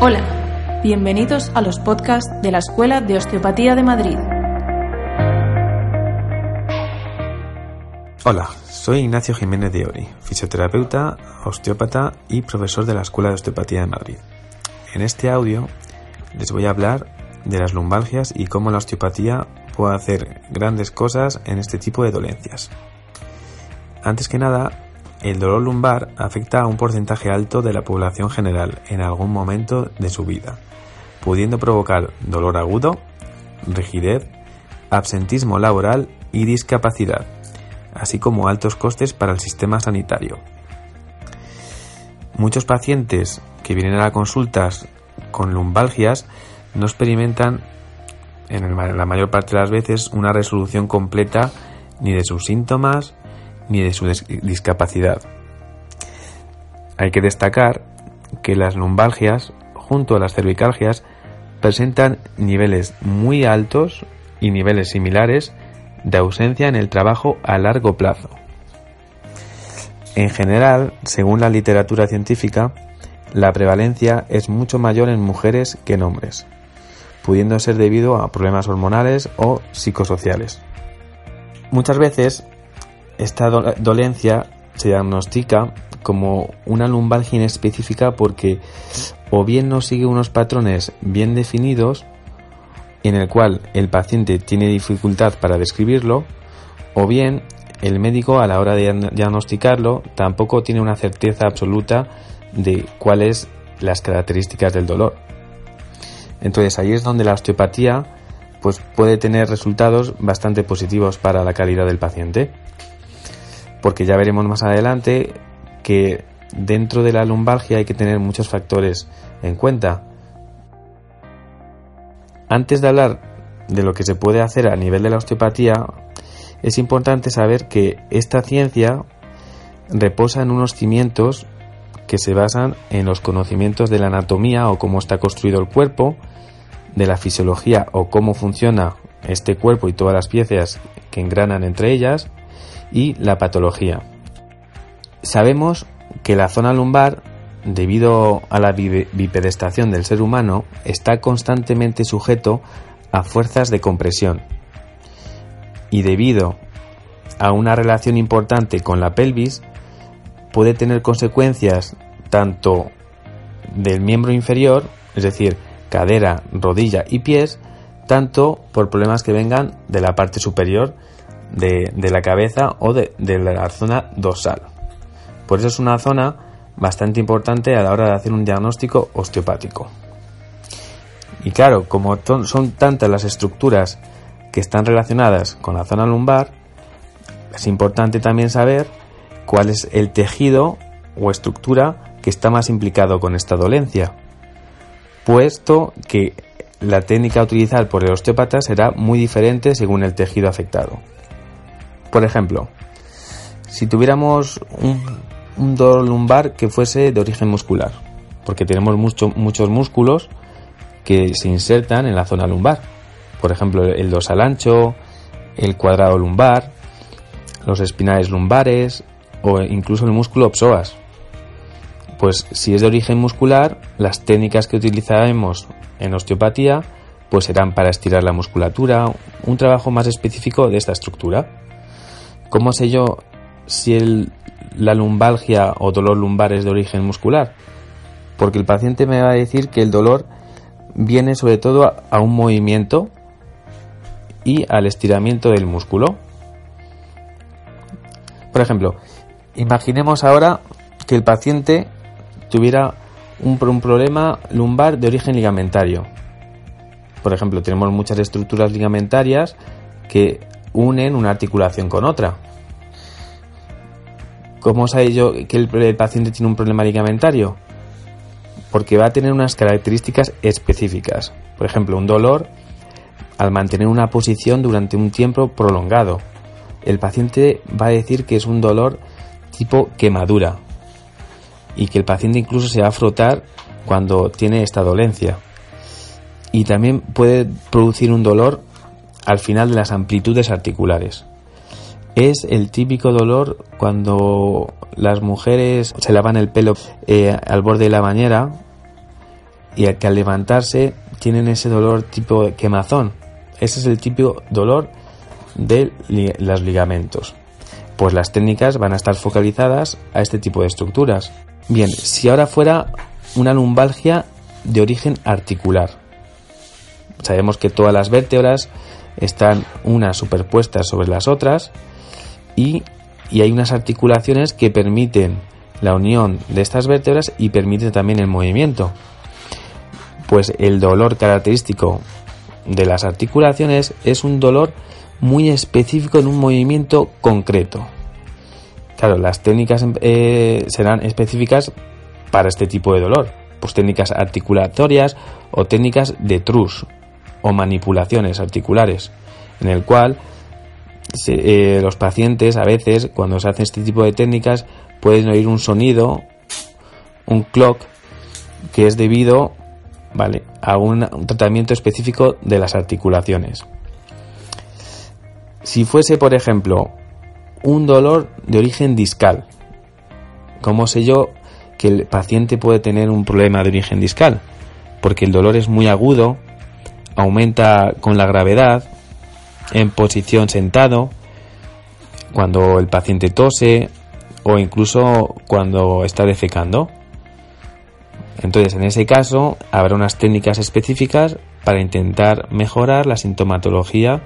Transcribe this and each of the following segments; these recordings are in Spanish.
Hola, bienvenidos a los podcasts de la Escuela de Osteopatía de Madrid. Hola, soy Ignacio Jiménez de Ori, fisioterapeuta, osteópata y profesor de la Escuela de Osteopatía de Madrid. En este audio les voy a hablar de las lumbalgias y cómo la osteopatía puede hacer grandes cosas en este tipo de dolencias. Antes que nada, el dolor lumbar afecta a un porcentaje alto de la población general en algún momento de su vida, pudiendo provocar dolor agudo, rigidez, absentismo laboral y discapacidad, así como altos costes para el sistema sanitario. Muchos pacientes que vienen a las consultas con lumbalgias no experimentan en la mayor parte de las veces una resolución completa ni de sus síntomas ni de su discapacidad. Hay que destacar que las lumbalgias, junto a las cervicalgias, presentan niveles muy altos y niveles similares de ausencia en el trabajo a largo plazo. En general, según la literatura científica, la prevalencia es mucho mayor en mujeres que en hombres, pudiendo ser debido a problemas hormonales o psicosociales. Muchas veces esta dolencia se diagnostica como una lumbalgia inespecífica porque o bien no sigue unos patrones bien definidos en el cual el paciente tiene dificultad para describirlo o bien el médico a la hora de diagnosticarlo tampoco tiene una certeza absoluta de cuáles las características del dolor. Entonces ahí es donde la osteopatía pues puede tener resultados bastante positivos para la calidad del paciente porque ya veremos más adelante que dentro de la lumbalgia hay que tener muchos factores en cuenta. Antes de hablar de lo que se puede hacer a nivel de la osteopatía, es importante saber que esta ciencia reposa en unos cimientos que se basan en los conocimientos de la anatomía o cómo está construido el cuerpo, de la fisiología o cómo funciona este cuerpo y todas las piezas que engranan entre ellas, y la patología. Sabemos que la zona lumbar, debido a la bipedestación del ser humano, está constantemente sujeto a fuerzas de compresión. Y debido a una relación importante con la pelvis, puede tener consecuencias tanto del miembro inferior, es decir, cadera, rodilla y pies, tanto por problemas que vengan de la parte superior, de, la cabeza o de, la zona dorsal. Por eso es una zona bastante importante a la hora de hacer un diagnóstico osteopático. Y claro, como son tantas las estructuras que están relacionadas con la zona lumbar, es importante también saber cuál es el tejido o estructura que está más implicado con esta dolencia, puesto que la técnica a utilizar por el osteópata será muy diferente según el tejido afectado. Por ejemplo, si tuviéramos un, dolor lumbar que fuese de origen muscular, porque tenemos muchos músculos que se insertan en la zona lumbar. Por ejemplo, el dorsal ancho, el cuadrado lumbar, los espinales lumbares o incluso el músculo psoas. Pues si es de origen muscular, las técnicas que utilizaremos en osteopatía pues serán para estirar la musculatura, un trabajo más específico de esta estructura. ¿Cómo sé yo si la lumbalgia o dolor lumbar es de origen muscular? Porque el paciente me va a decir que el dolor viene sobre todo a, un movimiento y al estiramiento del músculo. Por ejemplo, imaginemos ahora que el paciente tuviera un, problema lumbar de origen ligamentario. Por ejemplo, tenemos muchas estructuras ligamentarias que unen una articulación con otra. ¿Cómo sabe yo que el, paciente tiene un problema ligamentario? Porque va a tener unas características específicas. Por ejemplo, un dolor al mantener una posición durante un tiempo prolongado. El paciente va a decir que es un dolor tipo quemadura y que el paciente incluso se va a frotar cuando tiene esta dolencia. Y también puede producir un dolor al final de las amplitudes articulares. Es el típico dolor cuando las mujeres se lavan el pelo eh, al borde de la bañera y que al levantarse tienen ese dolor tipo quemazón. Ese es el tipo dolor de los ligamentos. Pues las técnicas van a estar focalizadas a este tipo de estructuras. Bien, si ahora fuera una lumbalgia de origen articular. Sabemos que todas las vértebras están unas superpuestas sobre las otras y, hay unas articulaciones que permiten la unión de estas vértebras y permiten también el movimiento. Pues el dolor característico de las articulaciones es un dolor muy específico en un movimiento concreto. Claro, las técnicas eh, serán específicas para este tipo de dolor, pues técnicas articulatorias o técnicas de trus o manipulaciones articulares, en el cual eh, los pacientes a veces cuando se hacen este tipo de técnicas pueden oír un sonido, un clock, que es debido ¿vale? a un tratamiento específico de las articulaciones. Si fuese, por ejemplo, un dolor de origen discal, ¿cómo sé yo que el paciente puede tener un problema de origen discal? Porque el dolor es muy agudo, aumenta con la gravedad, en posición sentado, cuando el paciente tose o incluso cuando está defecando. Entonces, en ese caso, habrá unas técnicas específicas para intentar mejorar la sintomatología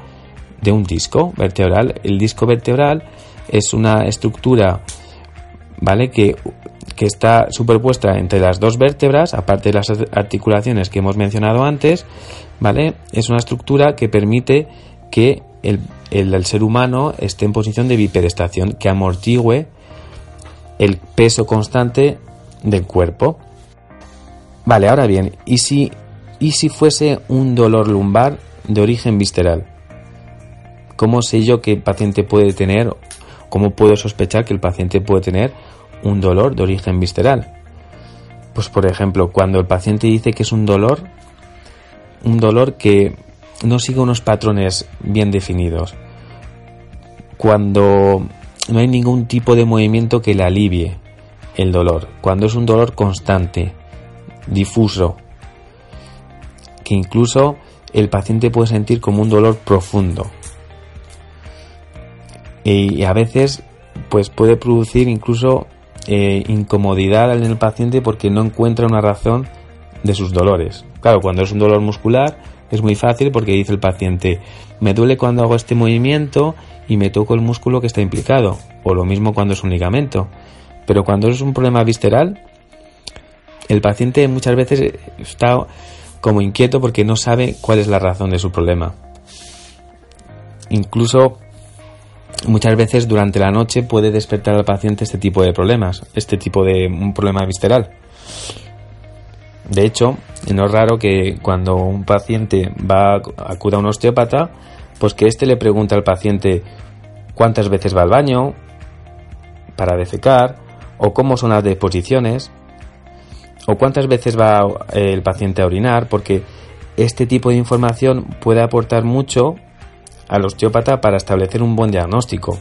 de un disco vertebral. El disco vertebral es una estructura, ¿vale? Que, que está superpuesta entre las dos vértebras, aparte de las articulaciones que hemos mencionado antes, ¿vale? Es una estructura que permite que el, el, ser humano esté en posición de bipedestación, que amortigüe el peso constante del cuerpo. Vale, ahora bien, ¿y si, ¿y si fuese un dolor lumbar de origen visceral? ¿Cómo sé yo que el paciente puede tener, cómo puedo sospechar que el paciente puede tener un dolor de origen visceral? Pues por ejemplo, cuando el paciente dice que es un dolor, un dolor que no sigue unos patrones bien definidos. Cuando no hay ningún tipo de movimiento que le alivie el dolor. Cuando es un dolor constante, difuso, que incluso el paciente puede sentir como un dolor profundo y a veces pues puede producir incluso eh, incomodidad en el paciente porque no encuentra una razón de sus dolores. Claro, cuando es un dolor muscular es muy fácil porque dice el paciente, me duele cuando hago este movimiento y me toco el músculo que está implicado, o lo mismo cuando es un ligamento. Pero cuando es un problema visceral, el paciente muchas veces está como inquieto porque no sabe cuál es la razón de su problema. Incluso muchas veces durante la noche puede despertar al paciente este tipo de problemas, este tipo de un problema visceral. De hecho, no es raro que cuando un paciente va acuda a un osteópata, pues que éste le pregunta al paciente cuántas veces va al baño para defecar o cómo son las deposiciones o cuántas veces va el paciente a orinar, porque este tipo de información puede aportar mucho al osteópata para establecer un buen diagnóstico.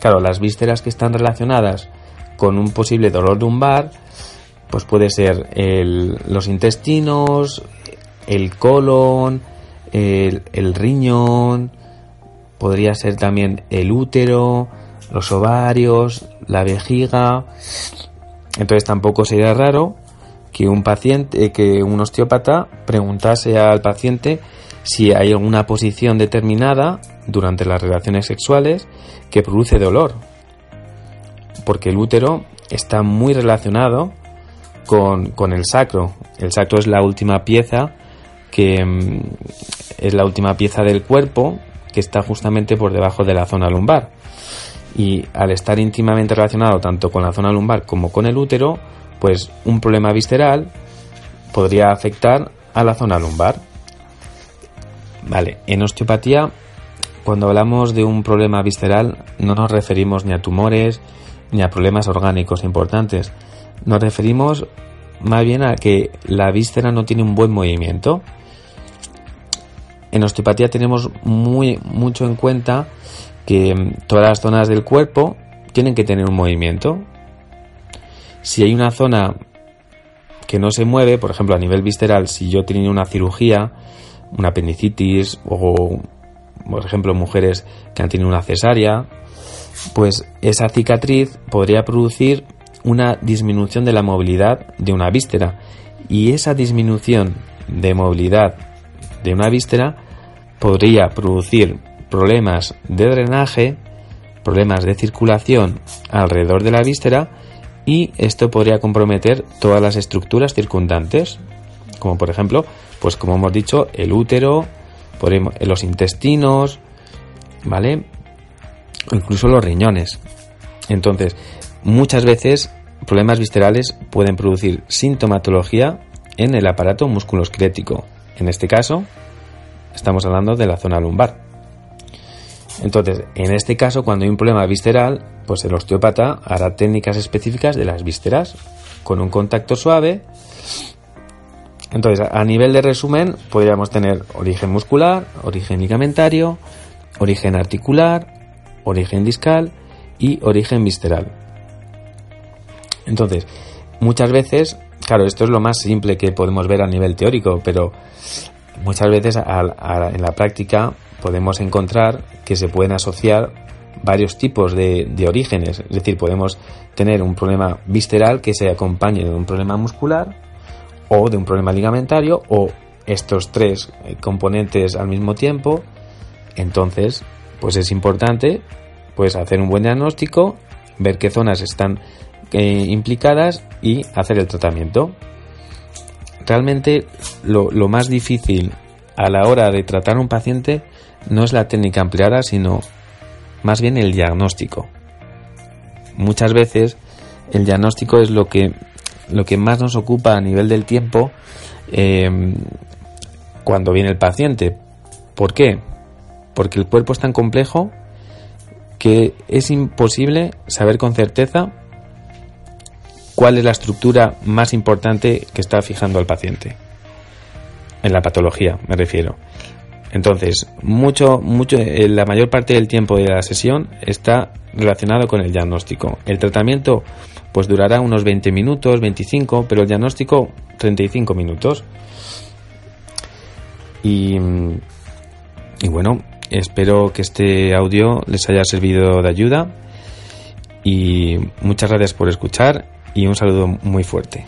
Claro, las vísceras que están relacionadas con un posible dolor lumbar, pues puede ser los intestinos, el colon, el, el riñón, podría ser también el útero, los ovarios, la vejiga. Entonces tampoco sería raro que un paciente, que un osteópata preguntase al paciente si hay alguna posición determinada durante las relaciones sexuales que produce dolor. Porque el útero está muy relacionado con, con el sacro. El sacro es la última pieza que mm, es la última pieza del cuerpo que está justamente por debajo de la zona lumbar. Y al estar íntimamente relacionado tanto con la zona lumbar como con el útero, pues un problema visceral podría afectar a la zona lumbar. Vale, en osteopatía, cuando hablamos de un problema visceral, no nos referimos ni a tumores ni a problemas orgánicos importantes. Nos referimos más bien a que la víscera no tiene un buen movimiento. En osteopatía tenemos muy mucho en cuenta que todas las zonas del cuerpo tienen que tener un movimiento. Si hay una zona que no se mueve, por ejemplo, a nivel visceral, si yo tenía una cirugía, una apendicitis o, por ejemplo, mujeres que han tenido una cesárea, pues esa cicatriz podría producir una disminución de la movilidad de una víscera y esa disminución de movilidad de una víscera podría producir problemas de drenaje, problemas de circulación alrededor de la víscera y esto podría comprometer todas las estructuras circundantes, como por ejemplo, pues como hemos dicho, el útero, los intestinos, ¿vale? Incluso los riñones. Entonces, muchas veces problemas viscerales pueden producir sintomatología en el aparato musculoesquelético. En este caso, estamos hablando de la zona lumbar. Entonces, en este caso, cuando hay un problema visceral, pues el osteópata hará técnicas específicas de las vísceras con un contacto suave. Entonces, a nivel de resumen, podríamos tener origen muscular, origen ligamentario, origen articular, origen discal y origen visceral. Entonces, muchas veces, claro, esto es lo más simple que podemos ver a nivel teórico, pero muchas veces en la práctica podemos encontrar que se pueden asociar varios tipos de, orígenes. Es decir, podemos tener un problema visceral que se acompañe de un problema muscular o de un problema ligamentario o estos tres eh, componentes al mismo tiempo. Entonces, pues es importante pues hacer un buen diagnóstico, ver qué zonas están eh, implicadas y hacer el tratamiento. Realmente lo, lo más difícil a la hora de tratar a un paciente no es la técnica empleada, sino más bien el diagnóstico. Muchas veces el diagnóstico es lo que, lo que más nos ocupa a nivel del tiempo em, cuando viene el paciente. ¿Por qué? Porque el cuerpo es tan complejo que es imposible saber con certeza cuál es la estructura más importante que está fijando al paciente. En la patología, me refiero. Entonces, mucho, mucho, eh, la mayor parte del tiempo de la sesión está relacionado con el diagnóstico. El tratamiento, pues durará unos 20 minutos, 25, pero el diagnóstico 35 minutos. Y, y bueno, espero que este audio les haya servido de ayuda. Y muchas gracias por escuchar y un saludo muy fuerte.